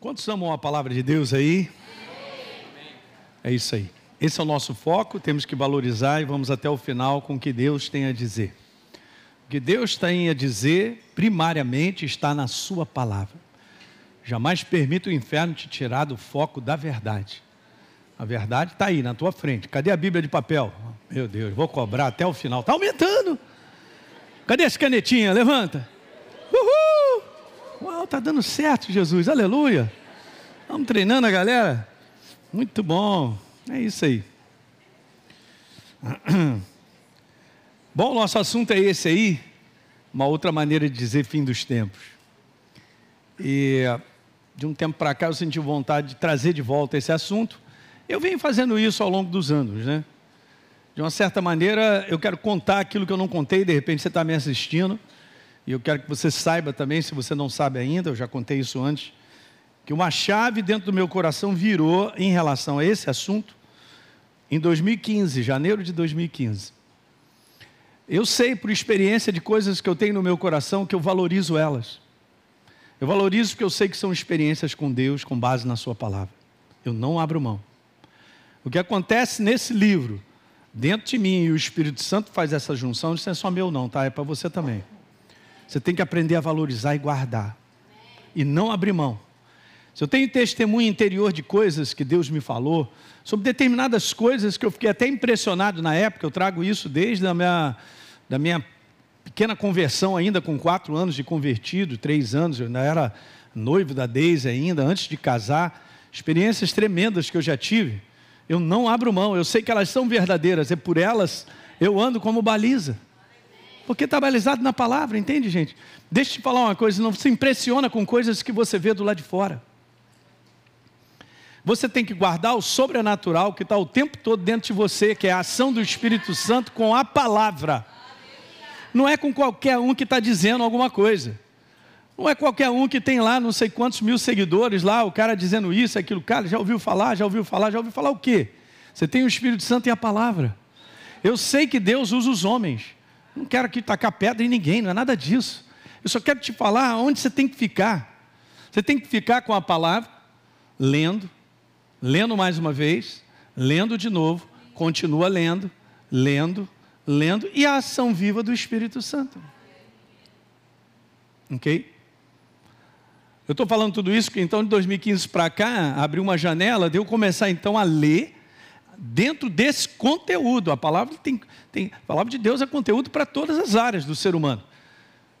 Quantos amam a palavra de Deus aí? É isso aí. Esse é o nosso foco, temos que valorizar e vamos até o final com o que Deus tem a dizer. O que Deus tem a dizer, primariamente, está na Sua palavra. Jamais permita o inferno te tirar do foco da verdade. A verdade está aí, na tua frente. Cadê a Bíblia de papel? Meu Deus, vou cobrar até o final. Está aumentando. Cadê as canetinhas? Levanta. Está dando certo, Jesus. Aleluia. Vamos treinando a galera? Muito bom. É isso aí. Bom, nosso assunto é esse aí. Uma outra maneira de dizer fim dos tempos. E de um tempo para cá eu senti vontade de trazer de volta esse assunto. Eu venho fazendo isso ao longo dos anos, né? De uma certa maneira, eu quero contar aquilo que eu não contei, de repente você está me assistindo. E eu quero que você saiba também, se você não sabe ainda, eu já contei isso antes, que uma chave dentro do meu coração virou em relação a esse assunto em 2015, janeiro de 2015. Eu sei por experiência de coisas que eu tenho no meu coração que eu valorizo elas. Eu valorizo porque eu sei que são experiências com Deus com base na Sua palavra. Eu não abro mão. O que acontece nesse livro, dentro de mim e o Espírito Santo faz essa junção, isso não é só meu, não, tá? É para você também. Você tem que aprender a valorizar e guardar. E não abrir mão. Se eu tenho testemunho interior de coisas que Deus me falou, sobre determinadas coisas que eu fiquei até impressionado na época, eu trago isso desde a minha, da minha pequena conversão, ainda com quatro anos de convertido, três anos, eu ainda era noivo da Deise ainda, antes de casar, experiências tremendas que eu já tive. Eu não abro mão, eu sei que elas são verdadeiras, é por elas eu ando como baliza. Porque está balizado na palavra, entende, gente? Deixa eu te falar uma coisa: não se impressiona com coisas que você vê do lado de fora. Você tem que guardar o sobrenatural que está o tempo todo dentro de você, que é a ação do Espírito Santo com a palavra. Não é com qualquer um que está dizendo alguma coisa. Não é qualquer um que tem lá não sei quantos mil seguidores lá, o cara dizendo isso, aquilo. Cara, já ouviu falar? Já ouviu falar? Já ouviu falar o quê? Você tem o Espírito Santo e a palavra. Eu sei que Deus usa os homens. Não quero aqui tacar pedra em ninguém, não é nada disso. Eu só quero te falar onde você tem que ficar. Você tem que ficar com a palavra, lendo, lendo mais uma vez, lendo de novo, continua lendo, lendo, lendo, e a ação viva do Espírito Santo. Ok? Eu estou falando tudo isso que então de 2015 para cá abriu uma janela de eu começar então a ler dentro desse conteúdo. A palavra, tem, tem, a palavra de Deus é conteúdo para todas as áreas do ser humano.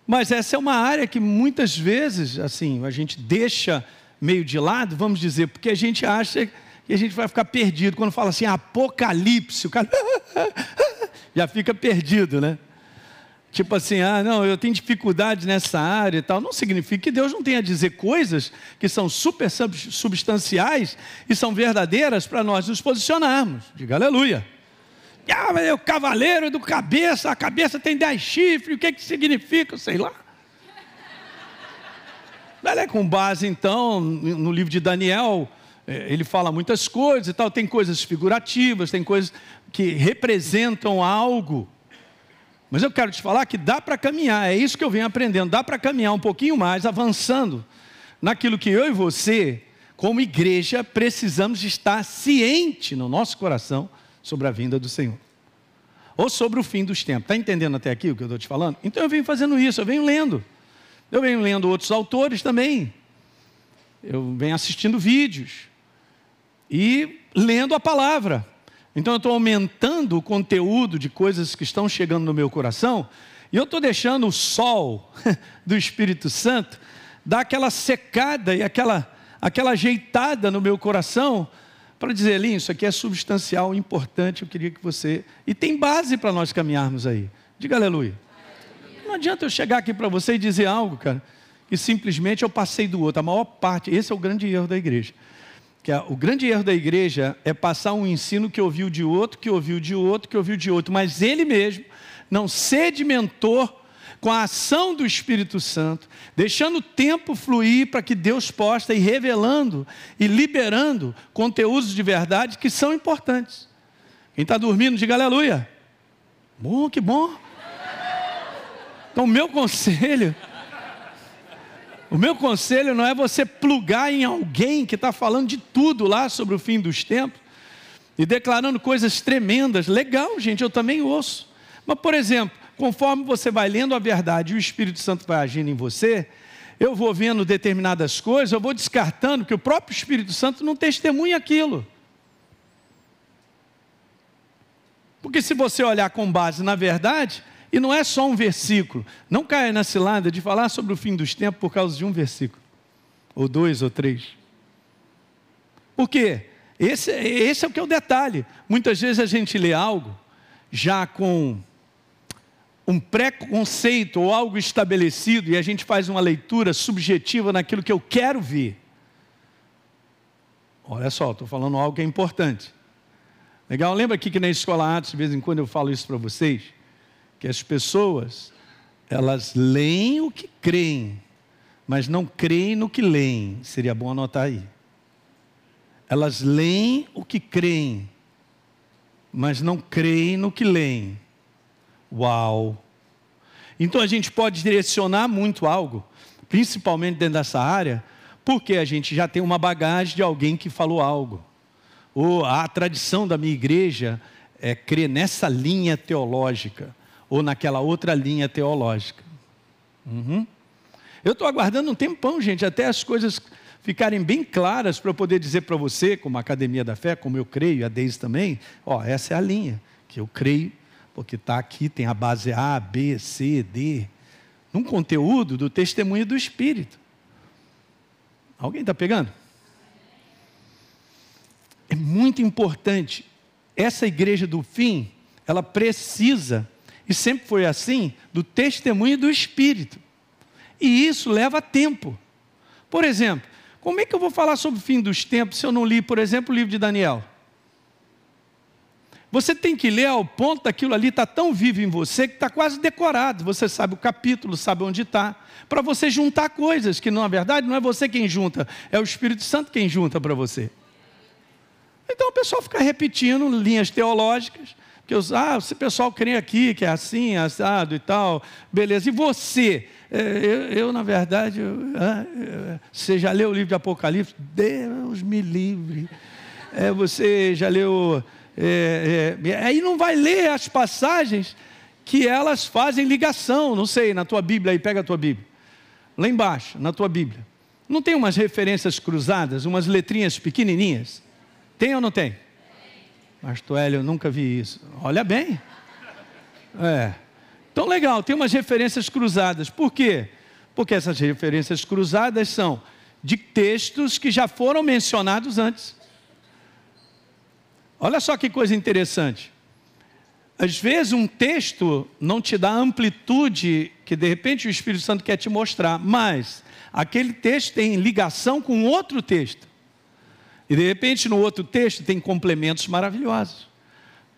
Mas essa é uma área que muitas vezes, assim, a gente deixa meio de lado, vamos dizer, porque a gente acha que a gente vai ficar perdido. Quando fala assim, apocalipse, o cara já fica perdido, né? Tipo assim, ah, não, eu tenho dificuldade nessa área e tal. Não significa que Deus não tenha a dizer coisas que são super substanciais e são verdadeiras para nós nos posicionarmos. Diga aleluia. Ah, mas é o cavaleiro do cabeça, a cabeça tem dez chifres, o que, que significa? Sei lá. Ela é com base, então, no livro de Daniel, é, ele fala muitas coisas e tal, tem coisas figurativas, tem coisas que representam algo. Mas eu quero te falar que dá para caminhar, é isso que eu venho aprendendo, dá para caminhar um pouquinho mais, avançando naquilo que eu e você, como igreja, precisamos estar ciente no nosso coração sobre a vinda do Senhor. Ou sobre o fim dos tempos. Está entendendo até aqui o que eu estou te falando? Então eu venho fazendo isso, eu venho lendo. Eu venho lendo outros autores também. Eu venho assistindo vídeos. E lendo a palavra. Então eu estou aumentando o conteúdo de coisas que estão chegando no meu coração, e eu estou deixando o sol do Espírito Santo dar aquela secada e aquela, aquela ajeitada no meu coração, para dizer, Elinho, isso aqui é substancial, importante, eu queria que você. E tem base para nós caminharmos aí. Diga aleluia. Não adianta eu chegar aqui para você e dizer algo, cara, que simplesmente eu passei do outro. A maior parte, esse é o grande erro da igreja que o grande erro da igreja é passar um ensino que ouviu de outro, que ouviu de outro, que ouviu de outro, mas ele mesmo não sedimentou com a ação do Espírito Santo, deixando o tempo fluir para que Deus possa ir revelando e liberando conteúdos de verdade que são importantes. Quem está dormindo, diga aleluia. Bom, que bom. Então, meu conselho O meu conselho não é você plugar em alguém que está falando de tudo lá sobre o fim dos tempos e declarando coisas tremendas. Legal, gente, eu também ouço. Mas, por exemplo, conforme você vai lendo a verdade e o Espírito Santo vai agindo em você, eu vou vendo determinadas coisas, eu vou descartando que o próprio Espírito Santo não testemunha aquilo. Porque se você olhar com base na verdade, e não é só um versículo. Não caia na cilada de falar sobre o fim dos tempos por causa de um versículo, ou dois ou três. Por quê? Esse, esse é o que é o detalhe. Muitas vezes a gente lê algo já com um preconceito ou algo estabelecido e a gente faz uma leitura subjetiva naquilo que eu quero ver. Olha só, estou falando algo que é importante. Legal? Lembra aqui que na escola Atos, de vez em quando eu falo isso para vocês? Que as pessoas elas leem o que creem, mas não creem no que leem. Seria bom anotar aí. Elas leem o que creem, mas não creem no que leem. Uau! Então a gente pode direcionar muito algo, principalmente dentro dessa área, porque a gente já tem uma bagagem de alguém que falou algo. Ou a tradição da minha igreja é crer nessa linha teológica ou naquela outra linha teológica. Uhum. Eu estou aguardando um tempão, gente, até as coisas ficarem bem claras para eu poder dizer para você, como Academia da Fé, como eu creio, e a Deise também, ó, essa é a linha que eu creio, porque está aqui, tem a base A, B, C, D, num conteúdo do testemunho do Espírito. Alguém está pegando? É muito importante. Essa igreja do fim, ela precisa e sempre foi assim, do testemunho do Espírito. E isso leva tempo. Por exemplo, como é que eu vou falar sobre o fim dos tempos se eu não li, por exemplo, o livro de Daniel? Você tem que ler ao ponto daquilo ali está tão vivo em você que está quase decorado. Você sabe o capítulo, sabe onde está. Para você juntar coisas que, na verdade, não é você quem junta, é o Espírito Santo quem junta para você. Então o pessoal fica repetindo linhas teológicas, que os, ah, esse pessoal crê aqui, que é assim, assado e tal, beleza. E você? É, eu, eu, na verdade, eu, ah, você já leu o livro de Apocalipse? Deus me livre. É, você já leu. É, é, aí não vai ler as passagens que elas fazem ligação, não sei, na tua Bíblia aí, pega a tua Bíblia. Lá embaixo, na tua Bíblia. Não tem umas referências cruzadas, umas letrinhas pequenininhas? Tem ou não tem? Pastor Hélio, eu nunca vi isso. Olha bem. É. Então, legal, tem umas referências cruzadas. Por quê? Porque essas referências cruzadas são de textos que já foram mencionados antes. Olha só que coisa interessante. Às vezes um texto não te dá a amplitude que de repente o Espírito Santo quer te mostrar, mas aquele texto tem ligação com outro texto. E de repente no outro texto tem complementos maravilhosos.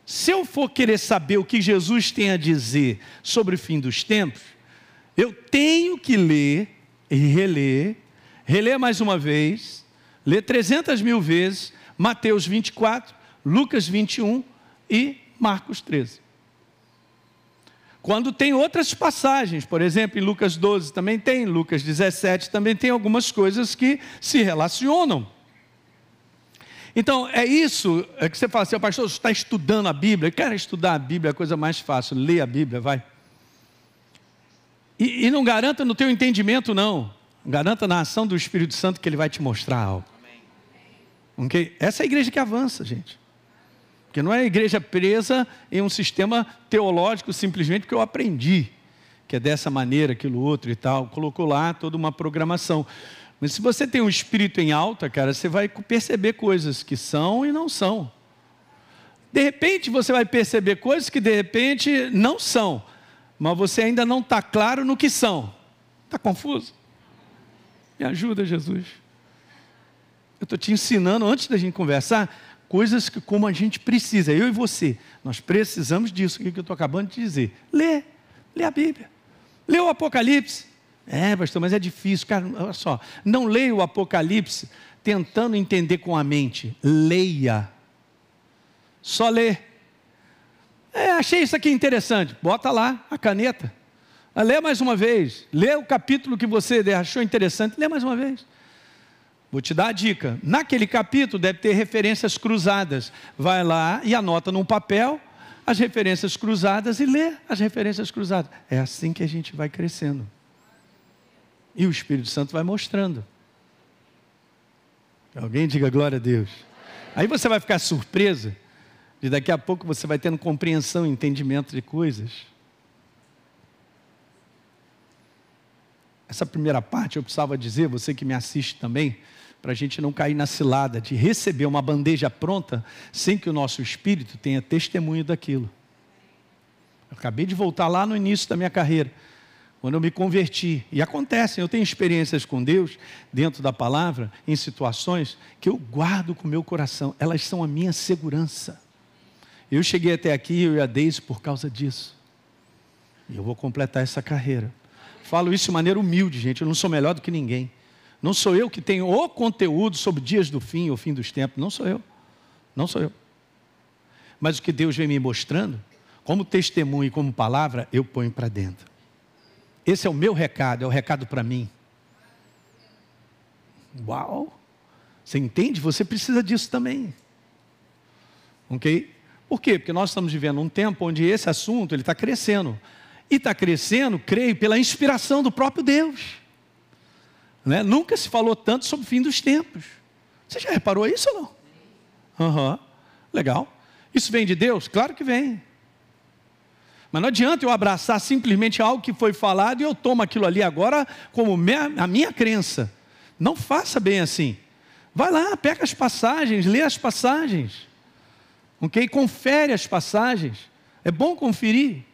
Se eu for querer saber o que Jesus tem a dizer sobre o fim dos tempos, eu tenho que ler e reler, reler mais uma vez, ler 300 mil vezes Mateus 24, Lucas 21 e Marcos 13. Quando tem outras passagens, por exemplo, em Lucas 12 também tem, Lucas 17 também tem algumas coisas que se relacionam. Então, é isso é que você fala assim, pastor, você está estudando a Bíblia. Quer estudar a Bíblia, é a coisa mais fácil. Lê a Bíblia, vai. E, e, não garanta no teu entendimento, não. Garanta na ação do Espírito Santo que ele vai te mostrar algo. Okay? Essa é a igreja que avança, gente. Porque não é a igreja presa em um sistema teológico simplesmente porque eu aprendi que é dessa maneira, aquilo outro e tal. Colocou lá toda uma programação. Mas se você tem um espírito em alta, cara, você vai perceber coisas que são e não são. De repente você vai perceber coisas que de repente não são, mas você ainda não está claro no que são. Está confuso? Me ajuda, Jesus. Eu estou te ensinando, antes da gente conversar, coisas que como a gente precisa, eu e você, nós precisamos disso, que eu estou acabando de dizer. Lê, lê a Bíblia. Lê o Apocalipse. É, pastor, mas é difícil. Cara, olha só. Não leia o Apocalipse tentando entender com a mente. Leia. Só lê. É, achei isso aqui interessante. Bota lá a caneta. lê mais uma vez. Lê o capítulo que você achou interessante, lê mais uma vez. Vou te dar a dica. Naquele capítulo deve ter referências cruzadas. Vai lá e anota num papel as referências cruzadas e lê as referências cruzadas. É assim que a gente vai crescendo. E o Espírito Santo vai mostrando. Alguém diga glória a Deus. Aí você vai ficar surpresa de daqui a pouco você vai tendo compreensão e entendimento de coisas. Essa primeira parte eu precisava dizer, você que me assiste também, para a gente não cair na cilada de receber uma bandeja pronta sem que o nosso espírito tenha testemunho daquilo. Eu acabei de voltar lá no início da minha carreira, quando eu me converti. E acontecem, eu tenho experiências com Deus, dentro da palavra, em situações que eu guardo com o meu coração, elas são a minha segurança. Eu cheguei até aqui, eu e a Deise, por causa disso. E eu vou completar essa carreira. Falo isso de maneira humilde, gente, eu não sou melhor do que ninguém. Não sou eu que tenho o conteúdo sobre dias do fim, o fim dos tempos. Não sou eu. Não sou eu. Mas o que Deus vem me mostrando, como testemunho e como palavra, eu ponho para dentro. Esse é o meu recado, é o recado para mim. Uau! Você entende? Você precisa disso também. Ok? Por quê? Porque nós estamos vivendo um tempo onde esse assunto ele está crescendo. E está crescendo, creio, pela inspiração do próprio Deus. Né? Nunca se falou tanto sobre o fim dos tempos. Você já reparou isso ou não? Uhum. Legal. Isso vem de Deus? Claro que vem. Mas não adianta eu abraçar simplesmente algo que foi falado e eu tomo aquilo ali agora como a minha crença. Não faça bem assim. Vai lá, pega as passagens, lê as passagens. Ok? Confere as passagens. É bom conferir.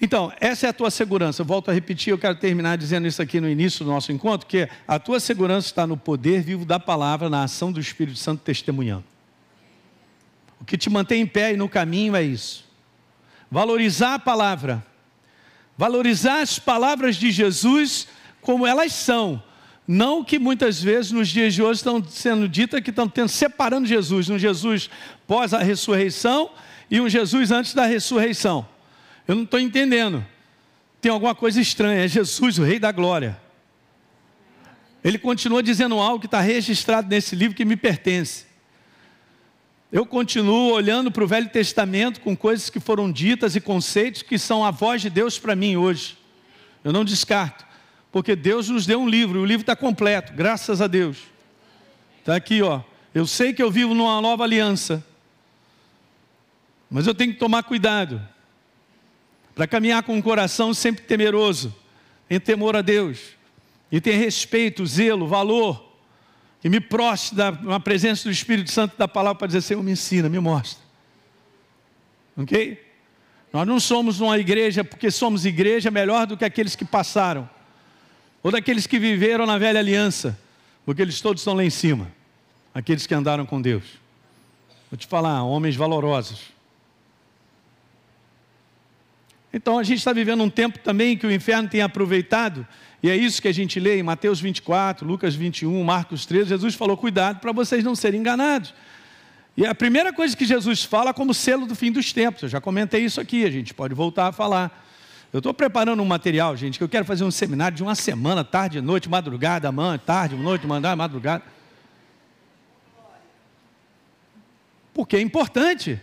Então, essa é a tua segurança. Eu volto a repetir, eu quero terminar dizendo isso aqui no início do nosso encontro, que a tua segurança está no poder vivo da palavra, na ação do Espírito Santo testemunhando. O que te mantém em pé e no caminho é isso. Valorizar a palavra. Valorizar as palavras de Jesus como elas são. Não que muitas vezes nos dias de hoje estão sendo ditas que estão tendo, separando Jesus, um Jesus pós a ressurreição e um Jesus antes da ressurreição. Eu não estou entendendo. Tem alguma coisa estranha. É Jesus, o Rei da Glória. Ele continua dizendo algo que está registrado nesse livro que me pertence. Eu continuo olhando para o Velho Testamento com coisas que foram ditas e conceitos que são a voz de Deus para mim hoje. Eu não descarto, porque Deus nos deu um livro, e o livro está completo, graças a Deus. Está aqui, ó. Eu sei que eu vivo numa nova aliança, mas eu tenho que tomar cuidado para caminhar com um coração sempre temeroso, em temor a Deus, e ter respeito, zelo, valor, e me prostre na presença do Espírito Santo da palavra para dizer, Senhor, me ensina, me mostra. Ok? Nós não somos uma igreja porque somos igreja melhor do que aqueles que passaram, ou daqueles que viveram na velha aliança, porque eles todos estão lá em cima, aqueles que andaram com Deus. Vou te falar, homens valorosos, então a gente está vivendo um tempo também que o inferno tem aproveitado, e é isso que a gente lê em Mateus 24, Lucas 21, Marcos 13. Jesus falou: cuidado para vocês não serem enganados. E a primeira coisa que Jesus fala como selo do fim dos tempos, eu já comentei isso aqui, a gente pode voltar a falar. Eu estou preparando um material, gente, que eu quero fazer um seminário de uma semana, tarde, noite, madrugada, manhã, tarde, noite, mandar, madrugada. Porque é importante.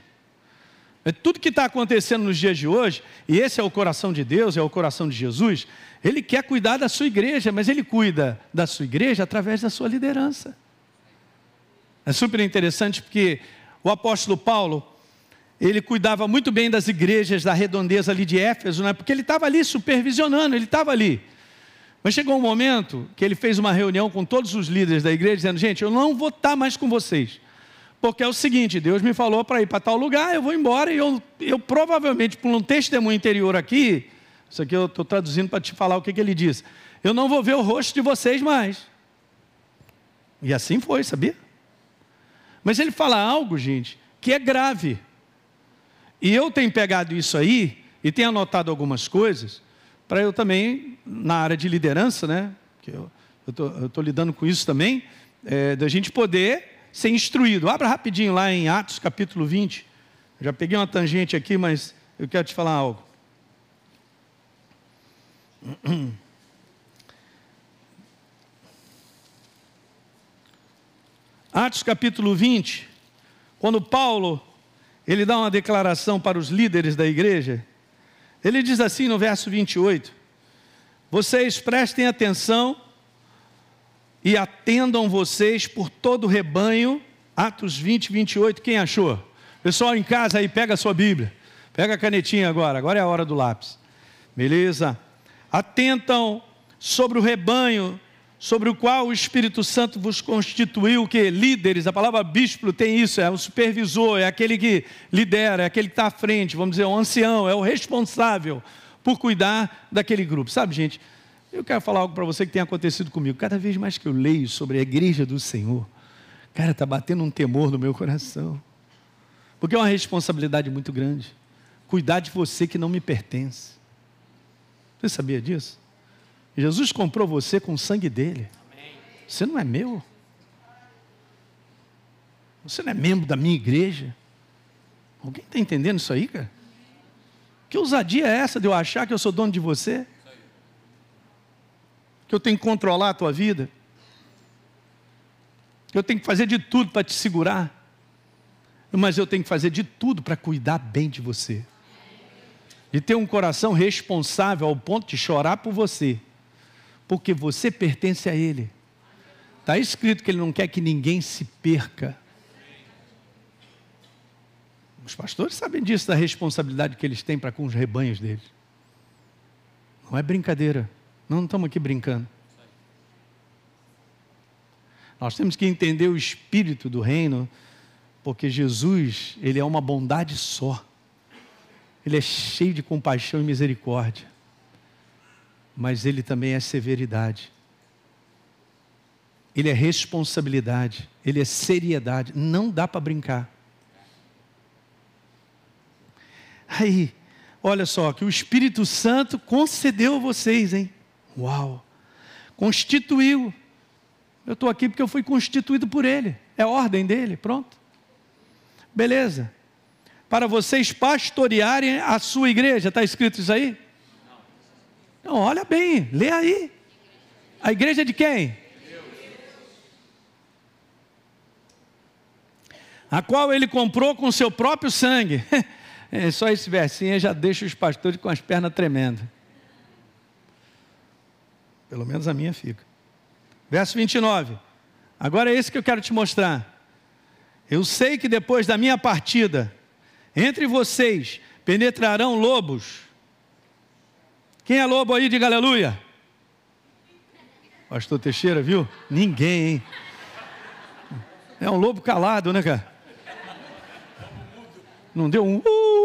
É tudo que está acontecendo nos dias de hoje, e esse é o coração de Deus, é o coração de Jesus, Ele quer cuidar da sua igreja, mas Ele cuida da sua igreja através da sua liderança. É super interessante porque o apóstolo Paulo, ele cuidava muito bem das igrejas da redondeza ali de Éfeso, né? porque ele estava ali supervisionando, ele estava ali. Mas chegou um momento que ele fez uma reunião com todos os líderes da igreja, dizendo: Gente, eu não vou estar mais com vocês. Porque é o seguinte, Deus me falou para ir para tal lugar, eu vou embora e eu, eu provavelmente, por um testemunho interior aqui, isso aqui eu estou traduzindo para te falar o que, que ele diz. Eu não vou ver o rosto de vocês mais. E assim foi, sabia? Mas ele fala algo, gente, que é grave. E eu tenho pegado isso aí e tenho anotado algumas coisas para eu também, na área de liderança, né? Que eu estou lidando com isso também, é, da gente poder ser instruído. Abra rapidinho lá em Atos capítulo 20. Já peguei uma tangente aqui, mas eu quero te falar algo. Atos capítulo 20, quando Paulo ele dá uma declaração para os líderes da igreja, ele diz assim no verso 28: Vocês prestem atenção e atendam vocês por todo o rebanho. Atos 20, 28, quem achou? Pessoal em casa aí, pega a sua Bíblia, pega a canetinha agora, agora é a hora do lápis. Beleza? Atentam sobre o rebanho sobre o qual o Espírito Santo vos constituiu que líderes, a palavra bispo tem isso, é o supervisor, é aquele que lidera, é aquele que está à frente, vamos dizer, o ancião, é o responsável por cuidar daquele grupo. Sabe, gente, eu quero falar algo para você que tem acontecido comigo. Cada vez mais que eu leio sobre a igreja do Senhor, cara, está batendo um temor no meu coração. Porque é uma responsabilidade muito grande. Cuidar de você que não me pertence. Você sabia disso? Jesus comprou você com o sangue dele. Você não é meu. Você não é membro da minha igreja. Alguém está entendendo isso aí, cara? Que ousadia é essa de eu achar que eu sou dono de você? Que eu tenho que controlar a tua vida? Que eu tenho que fazer de tudo para te segurar? Mas eu tenho que fazer de tudo para cuidar bem de você. De ter um coração responsável ao ponto de chorar por você porque você pertence a Ele. Está escrito que Ele não quer que ninguém se perca. Os pastores sabem disso, da responsabilidade que eles têm para com os rebanhos deles. Não é brincadeira. Não, estamos aqui brincando. Nós temos que entender o espírito do reino, porque Jesus, ele é uma bondade só. Ele é cheio de compaixão e misericórdia mas ele também é severidade. Ele é responsabilidade, ele é seriedade. Não dá para brincar. Aí, olha só, que o Espírito Santo concedeu a vocês, hein? Uau! Constituiu. Eu estou aqui porque eu fui constituído por Ele. É ordem dele, pronto. Beleza. Para vocês pastorearem a sua igreja, está escrito isso aí? Não, olha bem, lê aí. A igreja é de quem? A qual ele comprou com seu próprio sangue. É, só esse versinho já deixa os pastores com as pernas tremendas. Pelo menos a minha fica. Verso 29. Agora é esse que eu quero te mostrar. Eu sei que depois da minha partida, entre vocês penetrarão lobos quem é lobo aí? Diga aleluia. Pastor Teixeira, viu? Ninguém, hein? É um lobo calado, né, cara? Não deu um. Uh!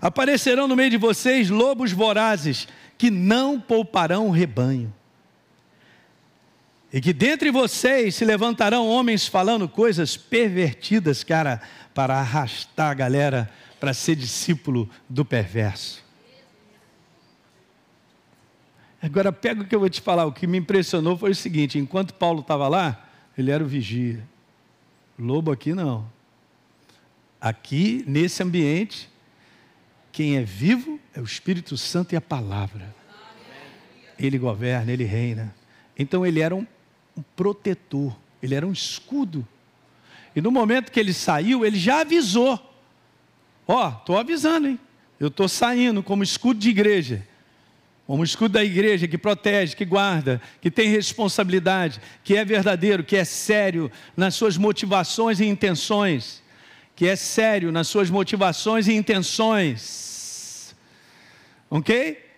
Aparecerão no meio de vocês lobos vorazes que não pouparão o rebanho. E que dentre vocês se levantarão homens falando coisas pervertidas, cara, para arrastar a galera para ser discípulo do perverso. Agora pega o que eu vou te falar. O que me impressionou foi o seguinte: enquanto Paulo estava lá, ele era o vigia. Lobo aqui não. Aqui, nesse ambiente, quem é vivo é o Espírito Santo e a palavra. Ele governa, ele reina. Então ele era um um protetor, ele era um escudo. E no momento que ele saiu, ele já avisou: Ó, oh, estou avisando, hein? Eu estou saindo como escudo de igreja. Como escudo da igreja que protege, que guarda, que tem responsabilidade, que é verdadeiro, que é sério nas suas motivações e intenções. Que é sério nas suas motivações e intenções. Ok?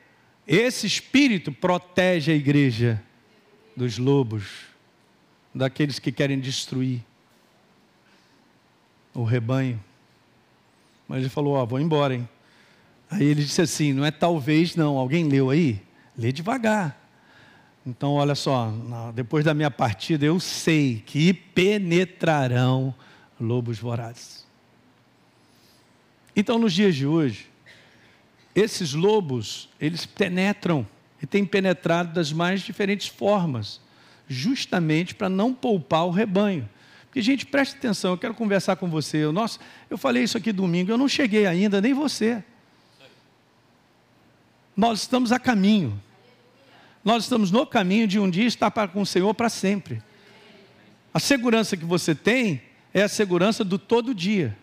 Esse espírito protege a igreja dos lobos daqueles que querem destruir o rebanho. Mas ele falou: Ó, oh, vou embora, hein? Aí ele disse assim: Não é talvez, não. Alguém leu aí? Lê devagar. Então, olha só, depois da minha partida, eu sei que penetrarão lobos vorazes. Então, nos dias de hoje, esses lobos, eles penetram e têm penetrado das mais diferentes formas justamente para não poupar o rebanho. Porque, gente, preste atenção, eu quero conversar com você. Eu, nossa, eu falei isso aqui domingo, eu não cheguei ainda, nem você. Nós estamos a caminho. Nós estamos no caminho de um dia estar com o Senhor para sempre. A segurança que você tem é a segurança do todo dia.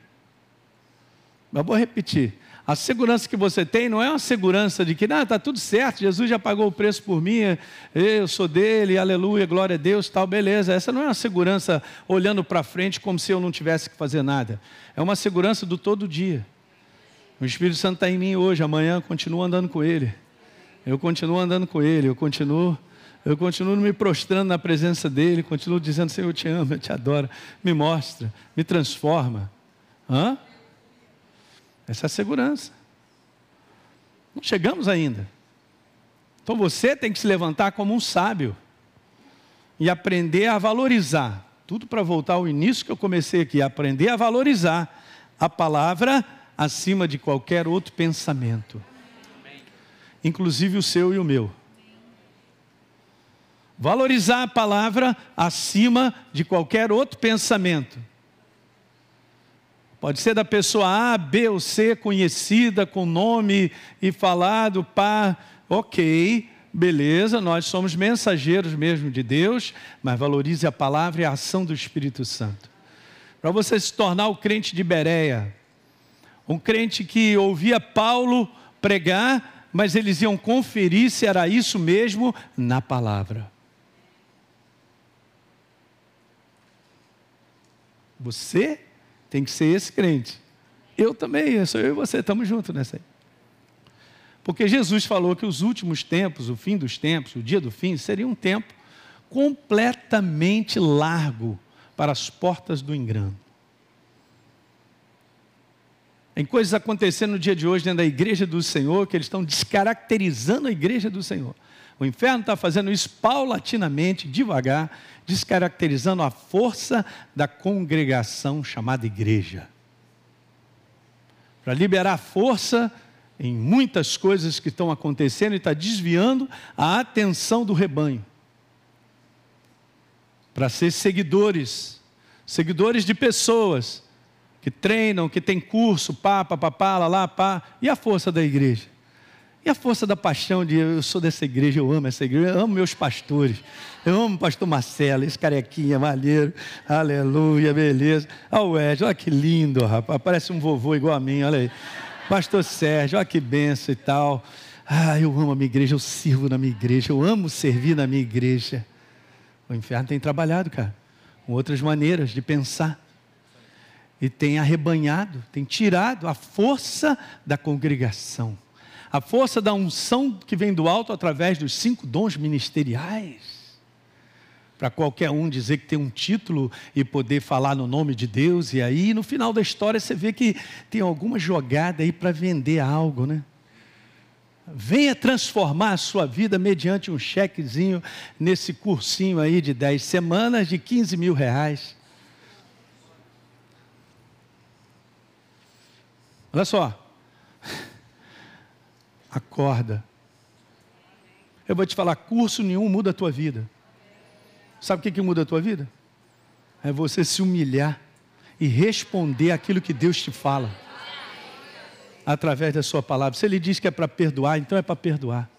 Mas vou repetir. A segurança que você tem não é uma segurança de que está tudo certo, Jesus já pagou o preço por mim, eu sou dele, aleluia, glória a Deus, tal, beleza. Essa não é uma segurança olhando para frente como se eu não tivesse que fazer nada. É uma segurança do todo dia. O Espírito Santo está em mim hoje, amanhã eu continuo andando com Ele. Eu continuo andando com Ele, eu continuo, eu continuo me prostrando na presença dEle, continuo dizendo, Senhor, eu te amo, eu te adoro. Me mostra, me transforma. Hã? Essa é a segurança. Não chegamos ainda. Então você tem que se levantar como um sábio e aprender a valorizar. Tudo para voltar ao início que eu comecei aqui, aprender a valorizar a palavra acima de qualquer outro pensamento, inclusive o seu e o meu. Valorizar a palavra acima de qualquer outro pensamento. Pode ser da pessoa A, B ou C, conhecida com nome e falado, pá, ok, beleza, nós somos mensageiros mesmo de Deus, mas valorize a palavra e a ação do Espírito Santo. Para você se tornar o crente de Bereia, um crente que ouvia Paulo pregar, mas eles iam conferir se era isso mesmo na palavra. Você tem que ser esse crente. Eu também, sou eu e você, estamos juntos nessa aí. Porque Jesus falou que os últimos tempos, o fim dos tempos, o dia do fim, seria um tempo completamente largo para as portas do engano. Tem coisas acontecendo no dia de hoje dentro da igreja do Senhor que eles estão descaracterizando a igreja do Senhor. O inferno está fazendo isso paulatinamente, devagar, descaracterizando a força da congregação chamada igreja. Para liberar força em muitas coisas que estão acontecendo e está desviando a atenção do rebanho. Para ser seguidores, seguidores de pessoas que treinam, que tem curso, pá, pá, pá, pá, lá, lá, pá. E a força da igreja? E a força da paixão de eu sou dessa igreja, eu amo essa igreja, eu amo meus pastores, eu amo o pastor Marcelo, esse carequinha, malheiro, aleluia, beleza. Olha o Ed, olha que lindo, rapaz, parece um vovô igual a mim, olha aí. Pastor Sérgio, olha que benção e tal. Ah, eu amo a minha igreja, eu sirvo na minha igreja, eu amo servir na minha igreja. O inferno tem trabalhado, cara, com outras maneiras de pensar. E tem arrebanhado, tem tirado a força da congregação a força da unção que vem do alto através dos cinco dons ministeriais. Para qualquer um dizer que tem um título e poder falar no nome de Deus, e aí no final da história você vê que tem alguma jogada aí para vender algo, né? Venha transformar a sua vida mediante um chequezinho nesse cursinho aí de 10 semanas de 15 mil reais. Olha só, acorda. Eu vou te falar, curso nenhum muda a tua vida. Sabe o que, que muda a tua vida? É você se humilhar e responder aquilo que Deus te fala. Através da sua palavra. Se ele diz que é para perdoar, então é para perdoar.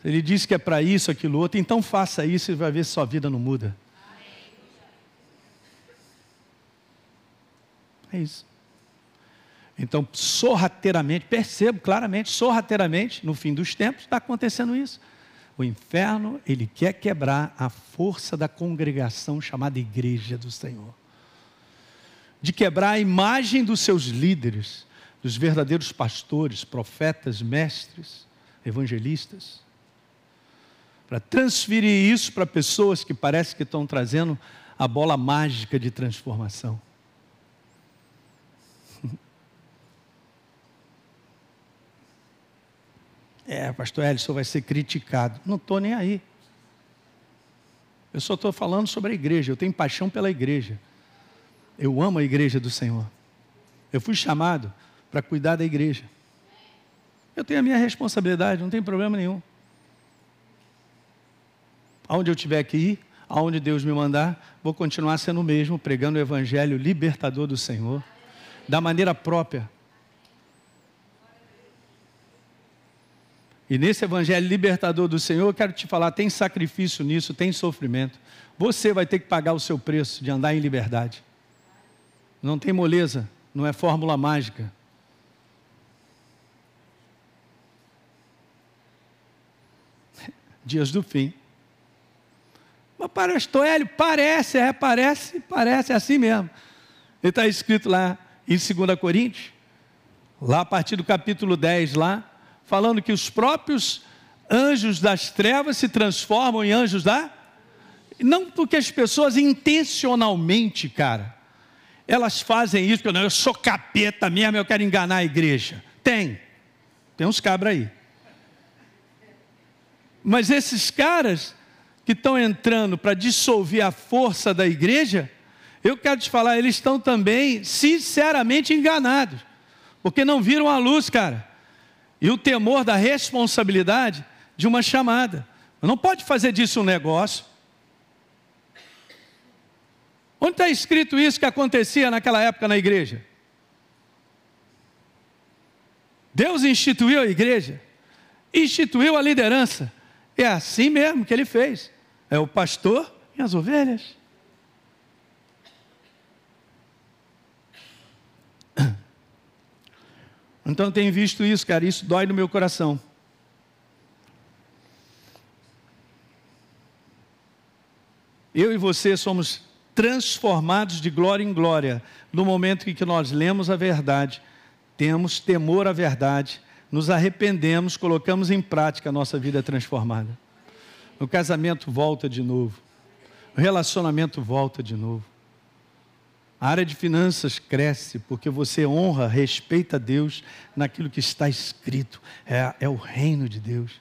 Se ele diz que é para isso, aquilo outro, então faça isso e vai ver se sua vida não muda. É isso. Então, sorrateiramente, percebo claramente, sorrateiramente, no fim dos tempos, está acontecendo isso. O inferno, ele quer quebrar a força da congregação chamada Igreja do Senhor. De quebrar a imagem dos seus líderes, dos verdadeiros pastores, profetas, mestres, evangelistas. Para transferir isso para pessoas que parece que estão trazendo a bola mágica de transformação. É, pastor Ellison vai ser criticado. Não estou nem aí. Eu só estou falando sobre a igreja. Eu tenho paixão pela igreja. Eu amo a igreja do Senhor. Eu fui chamado para cuidar da igreja. Eu tenho a minha responsabilidade, não tem problema nenhum. Aonde eu tiver que ir, aonde Deus me mandar, vou continuar sendo o mesmo, pregando o evangelho libertador do Senhor, da maneira própria. E nesse evangelho libertador do Senhor, eu quero te falar: tem sacrifício nisso, tem sofrimento. Você vai ter que pagar o seu preço de andar em liberdade. Não tem moleza, não é fórmula mágica. Dias do fim. Mas pastor Hélio, parece, é, parece, parece, é assim mesmo. Ele está escrito lá em 2 Coríntios, lá a partir do capítulo 10, lá, falando que os próprios anjos das trevas se transformam em anjos da. Não porque as pessoas intencionalmente, cara, elas fazem isso, porque eu sou capeta mesmo, eu quero enganar a igreja. Tem, tem uns cabras aí. Mas esses caras que estão entrando para dissolver a força da igreja, eu quero te falar, eles estão também sinceramente enganados, porque não viram a luz, cara e o temor da responsabilidade de uma chamada. Não pode fazer disso um negócio. Onde está escrito isso que acontecia naquela época na igreja? Deus instituiu a igreja, instituiu a liderança. É assim mesmo que ele fez. É o pastor e as ovelhas. Então eu tenho visto isso, cara, isso dói no meu coração. Eu e você somos transformados de glória em glória no momento em que nós lemos a verdade, temos temor à verdade, nos arrependemos, colocamos em prática a nossa vida transformada. O casamento volta de novo, o relacionamento volta de novo. A área de finanças cresce porque você honra, respeita Deus naquilo que está escrito. É, é o reino de Deus.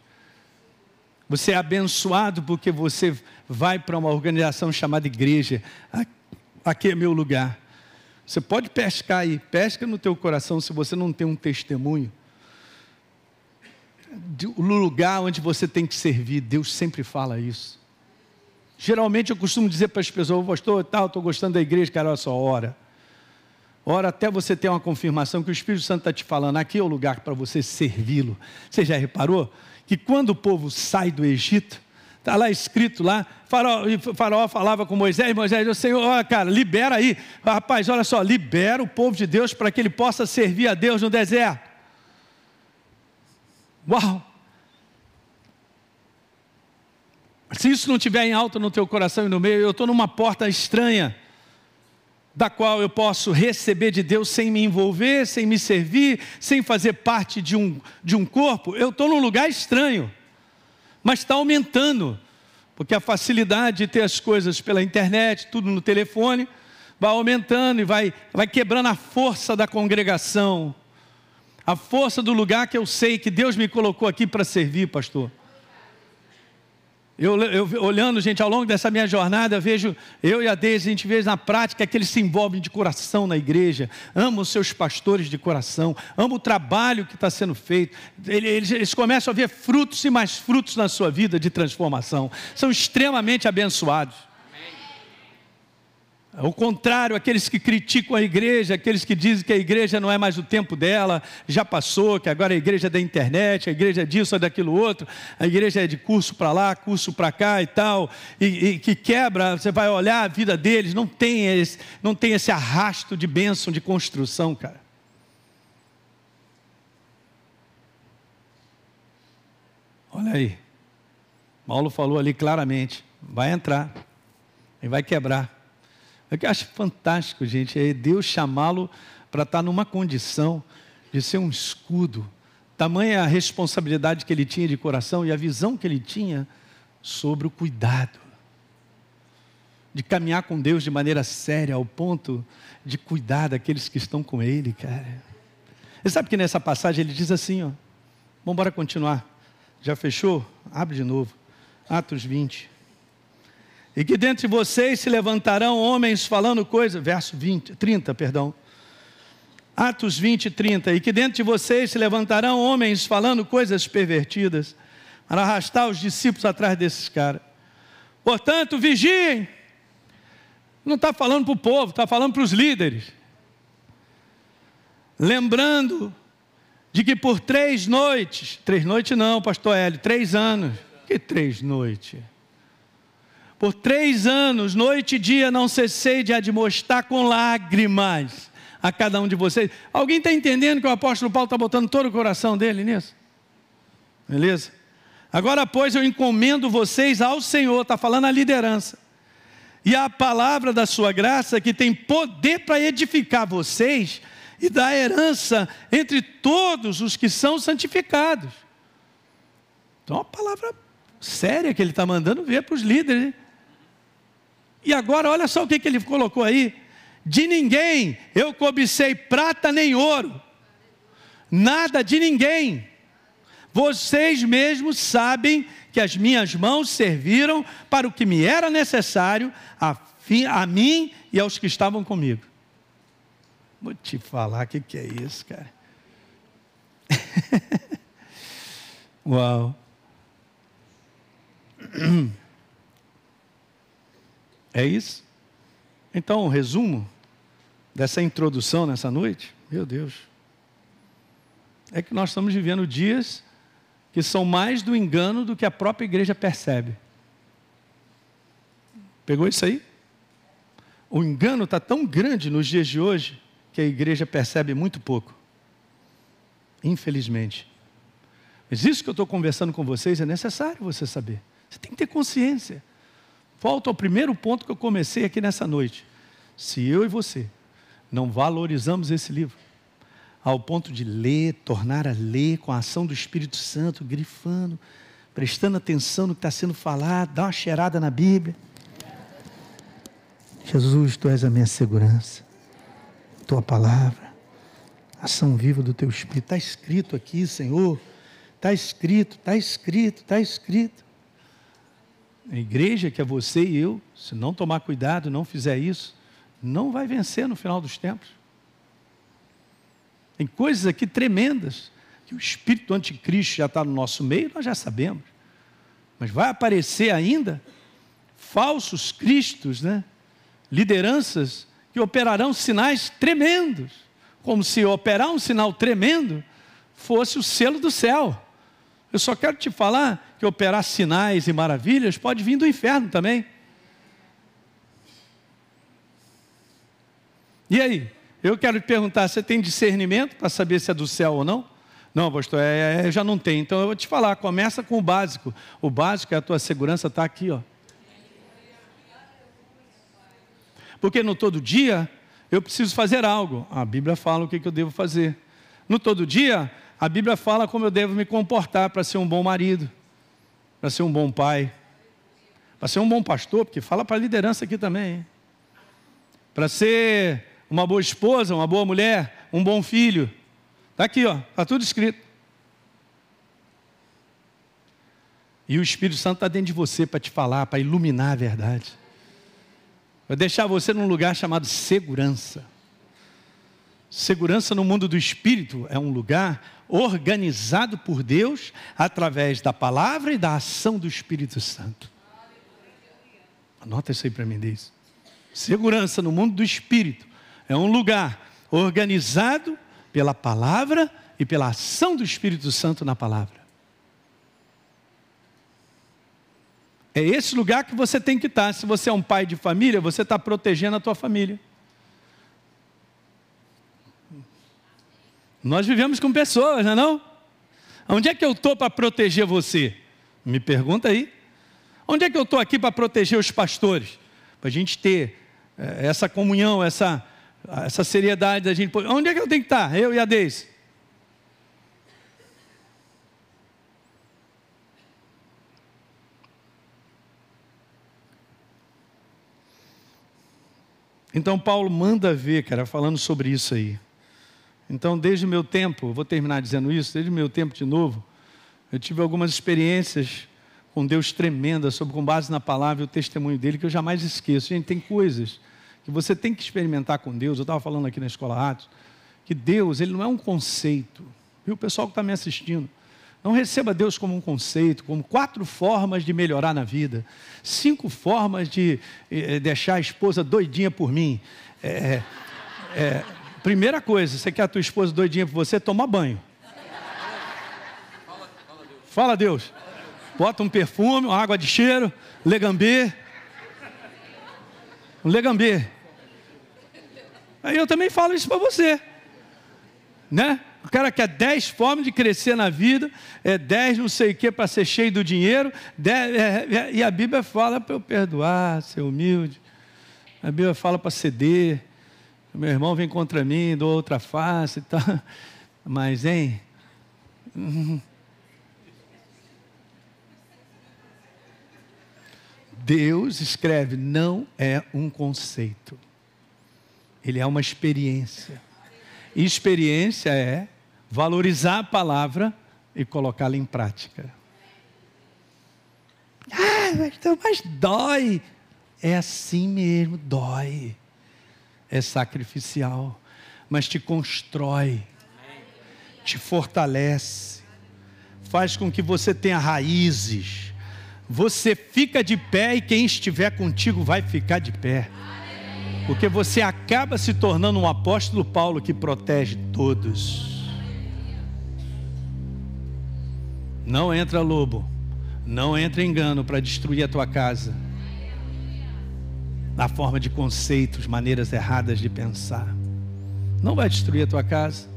Você é abençoado porque você vai para uma organização chamada igreja. Aqui é meu lugar. Você pode pescar aí, pesca no teu coração se você não tem um testemunho. No lugar onde você tem que servir, Deus sempre fala isso. Geralmente eu costumo dizer para as pessoas, pastor, tal, estou gostando da igreja, cara, olha só, ora. Ora até você ter uma confirmação que o Espírito Santo está te falando, aqui é o lugar para você servi-lo. Você já reparou que quando o povo sai do Egito, está lá escrito lá, faraó, faraó falava com Moisés, Moisés disse, Senhor, olha cara, libera aí, rapaz, olha só, libera o povo de Deus para que ele possa servir a Deus no deserto. Uau! Se isso não estiver em alta no teu coração e no meio, eu estou numa porta estranha, da qual eu posso receber de Deus sem me envolver, sem me servir, sem fazer parte de um, de um corpo, eu estou num lugar estranho, mas está aumentando, porque a facilidade de ter as coisas pela internet, tudo no telefone, vai aumentando e vai, vai quebrando a força da congregação, a força do lugar que eu sei que Deus me colocou aqui para servir, pastor. Eu, eu, olhando, gente, ao longo dessa minha jornada, vejo eu e a Deise, a gente vê na prática que eles se envolvem de coração na igreja, amam seus pastores de coração, amam o trabalho que está sendo feito. Eles, eles começam a ver frutos e mais frutos na sua vida de transformação. São extremamente abençoados. O contrário, aqueles que criticam a igreja, aqueles que dizem que a igreja não é mais o tempo dela, já passou, que agora a igreja é da internet, a igreja é disso, é daquilo outro, a igreja é de curso para lá, curso para cá e tal, e, e, que quebra, você vai olhar a vida deles, não tem esse, não tem esse arrasto de bênção, de construção, cara. Olha aí, Paulo falou ali claramente: vai entrar e vai quebrar. É eu acho fantástico, gente, é Deus chamá-lo para estar numa condição de ser um escudo. Tamanha a responsabilidade que ele tinha de coração e a visão que ele tinha sobre o cuidado. De caminhar com Deus de maneira séria, ao ponto de cuidar daqueles que estão com Ele, cara. Você sabe que nessa passagem ele diz assim, ó. Vamos embora continuar. Já fechou? Abre de novo. Atos 20. E que dentre vocês se levantarão homens falando coisas, verso 20, 30, perdão. Atos 20, 30. E que dentre de vocês se levantarão homens falando coisas pervertidas, para arrastar os discípulos atrás desses caras. Portanto, vigiem. Não está falando para o povo, está falando para os líderes. Lembrando de que por três noites, três noites não, pastor Hélio, três anos. Que três noites? Por três anos, noite e dia, não cessei de admoestar com lágrimas a cada um de vocês. Alguém está entendendo que o apóstolo Paulo está botando todo o coração dele nisso? Beleza? Agora, pois, eu encomendo vocês ao Senhor, está falando a liderança, e a palavra da sua graça, que tem poder para edificar vocês e dar herança entre todos os que são santificados. Então, é uma palavra séria que ele está mandando ver para os líderes. E agora, olha só o que, que ele colocou aí: de ninguém eu cobicei prata nem ouro, nada de ninguém. Vocês mesmos sabem que as minhas mãos serviram para o que me era necessário, a, fim, a mim e aos que estavam comigo. Vou te falar o que, que é isso, cara. Uau. É isso? Então, o resumo dessa introdução nessa noite, meu Deus, é que nós estamos vivendo dias que são mais do engano do que a própria igreja percebe. Pegou isso aí? O engano está tão grande nos dias de hoje que a igreja percebe muito pouco. Infelizmente. Mas isso que eu estou conversando com vocês é necessário você saber. Você tem que ter consciência. Volto ao primeiro ponto que eu comecei aqui nessa noite. Se eu e você não valorizamos esse livro, ao ponto de ler, tornar a ler com a ação do Espírito Santo, grifando, prestando atenção no que está sendo falado, dá uma cheirada na Bíblia. Jesus, tu és a minha segurança, tua palavra, ação viva do teu Espírito, está escrito aqui, Senhor, está escrito, está escrito, está escrito. A igreja, que é você e eu, se não tomar cuidado, não fizer isso, não vai vencer no final dos tempos. Tem coisas aqui tremendas, que o espírito anticristo já está no nosso meio, nós já sabemos. Mas vai aparecer ainda falsos cristos, né? lideranças que operarão sinais tremendos, como se operar um sinal tremendo fosse o selo do céu. Eu só quero te falar que operar sinais e maravilhas pode vir do inferno também. E aí? Eu quero te perguntar: você tem discernimento para saber se é do céu ou não? Não, pastor, é, é, eu já não tenho. Então eu vou te falar: começa com o básico. O básico é a tua segurança, está aqui, ó. Porque no todo dia eu preciso fazer algo. A Bíblia fala o que, que eu devo fazer. No todo dia a Bíblia fala como eu devo me comportar para ser um bom marido, para ser um bom pai, para ser um bom pastor, porque fala para a liderança aqui também, para ser uma boa esposa, uma boa mulher, um bom filho. Está aqui, ó, está tudo escrito. E o Espírito Santo está dentro de você para te falar, para iluminar a verdade. Vai deixar você num lugar chamado segurança. Segurança no mundo do espírito é um lugar organizado por Deus através da palavra e da ação do Espírito Santo. Anota isso aí para mim, diz. Segurança no mundo do espírito é um lugar organizado pela palavra e pela ação do Espírito Santo na palavra. É esse lugar que você tem que estar. Se você é um pai de família, você está protegendo a tua família. Nós vivemos com pessoas, não é não? Onde é que eu estou para proteger você? Me pergunta aí. Onde é que eu estou aqui para proteger os pastores? Para a gente ter é, essa comunhão, essa, essa seriedade da gente. Onde é que eu tenho que estar? Eu e a Deise. Então Paulo manda ver, cara, falando sobre isso aí. Então, desde meu tempo, vou terminar dizendo isso, desde meu tempo de novo, eu tive algumas experiências com Deus tremendas, sobre com base na palavra e o testemunho dele, que eu jamais esqueço. Gente, tem coisas que você tem que experimentar com Deus. Eu estava falando aqui na Escola Atos, que Deus, ele não é um conceito. Viu, o pessoal que está me assistindo, Não receba Deus como um conceito, como quatro formas de melhorar na vida, cinco formas de eh, deixar a esposa doidinha por mim. É, é, primeira coisa, você quer a tua esposa doidinha por você, toma banho. Fala Deus. Bota um perfume, uma água de cheiro, legambê. Um legambê. Aí eu também falo isso para você. Né? O cara quer 10 formas de crescer na vida, é 10 não sei o que para ser cheio do dinheiro, dez, é, é, e a Bíblia fala para eu perdoar, ser humilde. A Bíblia fala para ceder. Meu irmão vem contra mim, dou outra face e tal. Mas, hein? Deus escreve, não é um conceito. Ele é uma experiência. Experiência é valorizar a palavra e colocá-la em prática. Ah, mas, então, mas dói. É assim mesmo, dói. É sacrificial, mas te constrói, te fortalece, faz com que você tenha raízes. Você fica de pé e quem estiver contigo vai ficar de pé. Porque você acaba se tornando um apóstolo Paulo que protege todos. Não entra lobo, não entra engano para destruir a tua casa. Na forma de conceitos, maneiras erradas de pensar. Não vai destruir a tua casa.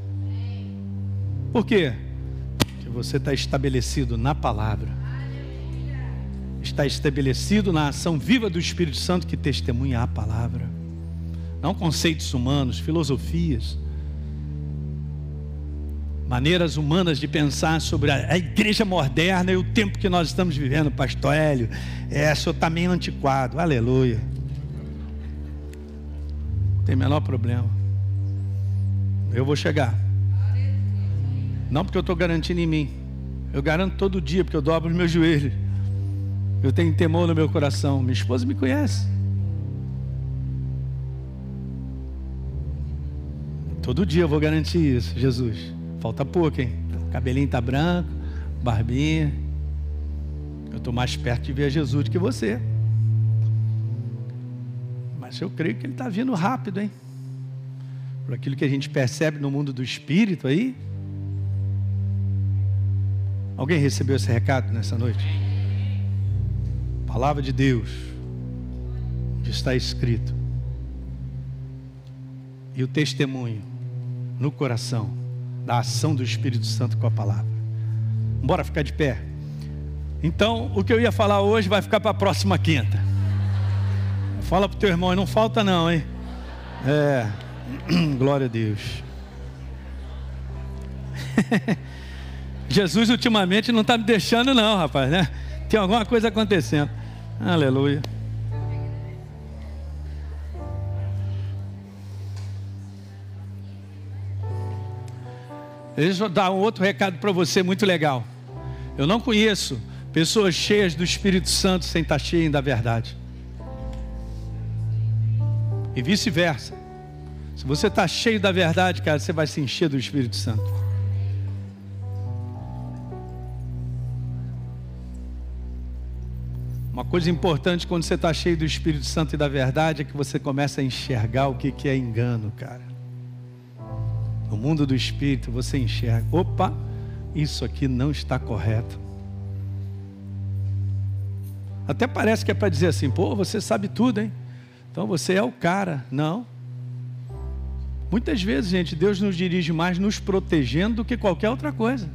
Por quê? Porque você está estabelecido na palavra. Está estabelecido na ação viva do Espírito Santo que testemunha a palavra não conceitos humanos, filosofias, maneiras humanas de pensar sobre a, igreja moderna e o tempo que nós estamos vivendo, Pastor Hélio. É, o senhor está meio antiquado, aleluia. Tem menor problema. Eu vou chegar. Não porque eu estou garantindo em mim. Eu garanto todo dia, porque eu dobro os meus joelhos. Eu tenho temor no meu coração. Minha esposa me conhece. Todo dia eu vou garantir isso, Jesus. Falta pouco, hein? Cabelinho tá branco, barbinha. Eu estou mais perto de ver Jesus do que você. Mas eu creio que ele está vindo rápido, hein? Por aquilo que a gente percebe no mundo do espírito aí. Alguém recebeu esse recado nessa noite? Palavra de Deus, que está escrito. E o testemunho no coração da ação do Espírito Santo com a palavra. Bora ficar de pé. Então, o que eu ia falar hoje vai ficar para a próxima quinta. Fala para o teu irmão, não falta não, hein? É, glória a Deus. Jesus ultimamente não está me deixando não, rapaz, né? Tem alguma coisa acontecendo. Aleluia. Deixa eu dar um outro recado para você muito legal. Eu não conheço pessoas cheias do Espírito Santo sem estar cheias da verdade. E vice-versa. Se você está cheio da verdade, cara, você vai se encher do Espírito Santo. Uma coisa importante quando você está cheio do Espírito Santo e da verdade é que você começa a enxergar o que é engano, cara. No mundo do espírito você enxerga: opa, isso aqui não está correto. Até parece que é para dizer assim: pô, você sabe tudo, hein? Então você é o cara. Não. Muitas vezes, gente, Deus nos dirige mais nos protegendo do que qualquer outra coisa.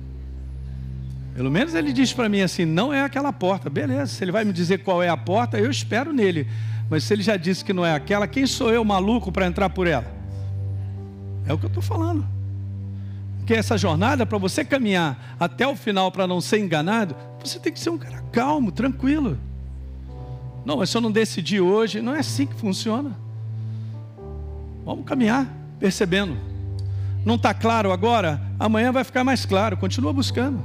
Pelo menos ele diz para mim assim: não é aquela porta. Beleza, se ele vai me dizer qual é a porta, eu espero nele. Mas se ele já disse que não é aquela, quem sou eu, maluco, para entrar por ela? É o que eu estou falando. Porque essa jornada, para você caminhar até o final para não ser enganado, você tem que ser um cara calmo, tranquilo. Não, mas se eu não decidir hoje, não é assim que funciona. Vamos caminhar, percebendo. Não está claro agora? Amanhã vai ficar mais claro. Continua buscando.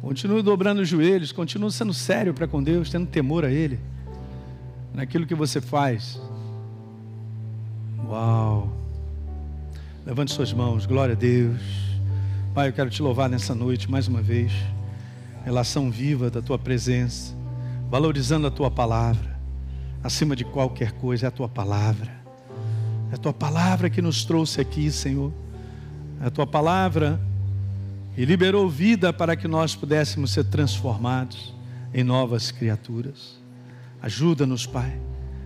Continua dobrando os joelhos, continua sendo sério para com Deus, tendo temor a Ele. Naquilo que você faz. Uau! Levante suas mãos, glória a Deus. Pai, eu quero te louvar nessa noite mais uma vez. Relação viva da tua presença, valorizando a tua palavra. Acima de qualquer coisa é a tua palavra. É a tua palavra que nos trouxe aqui, Senhor. É a tua palavra e liberou vida para que nós pudéssemos ser transformados em novas criaturas. Ajuda-nos, Pai,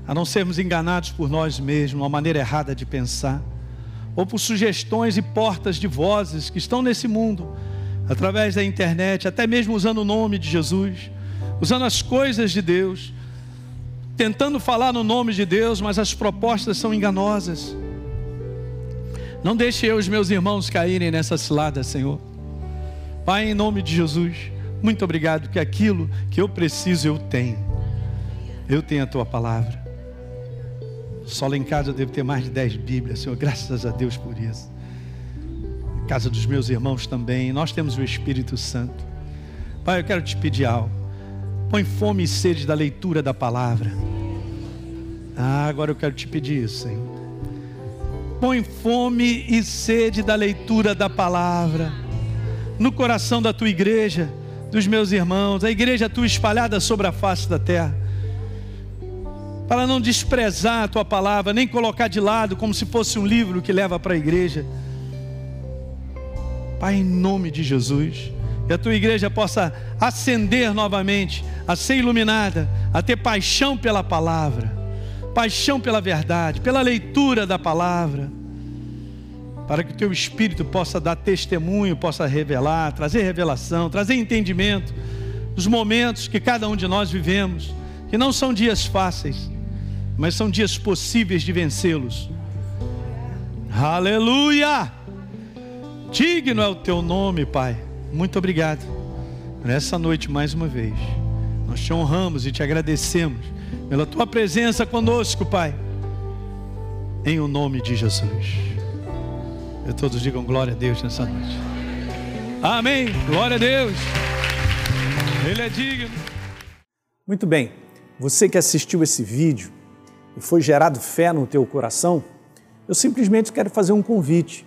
a não sermos enganados por nós mesmos, uma maneira errada de pensar, ou por sugestões e portas de vozes que estão nesse mundo, através da internet, até mesmo usando o nome de Jesus, usando as coisas de Deus, tentando falar no nome de Deus, mas as propostas são enganosas. Não deixe eu e os meus irmãos caírem nessa cilada, Senhor. Pai, em nome de Jesus, muito obrigado que aquilo que eu preciso eu tenho. Eu tenho a tua palavra. Só lá em casa eu devo ter mais de dez Bíblias, Senhor, graças a Deus por isso. Na casa dos meus irmãos também, nós temos o Espírito Santo. Pai, eu quero te pedir algo. Põe fome e sede da leitura da palavra. Ah, agora eu quero te pedir isso, Senhor. Põe fome e sede da leitura da palavra no coração da tua igreja, dos meus irmãos, a igreja tua espalhada sobre a face da terra, para não desprezar a tua palavra, nem colocar de lado como se fosse um livro que leva para a igreja. Pai, em nome de Jesus, que a tua igreja possa acender novamente, a ser iluminada, a ter paixão pela palavra, paixão pela verdade, pela leitura da palavra para que o teu espírito possa dar testemunho, possa revelar, trazer revelação, trazer entendimento dos momentos que cada um de nós vivemos, que não são dias fáceis, mas são dias possíveis de vencê-los. Aleluia! Digno é o teu nome, Pai. Muito obrigado por essa noite mais uma vez. Nós te honramos e te agradecemos pela tua presença conosco, Pai. Em o nome de Jesus. E todos digam glória a Deus nessa noite. Amém. Glória a Deus. Ele é digno. Muito bem. Você que assistiu esse vídeo e foi gerado fé no teu coração, eu simplesmente quero fazer um convite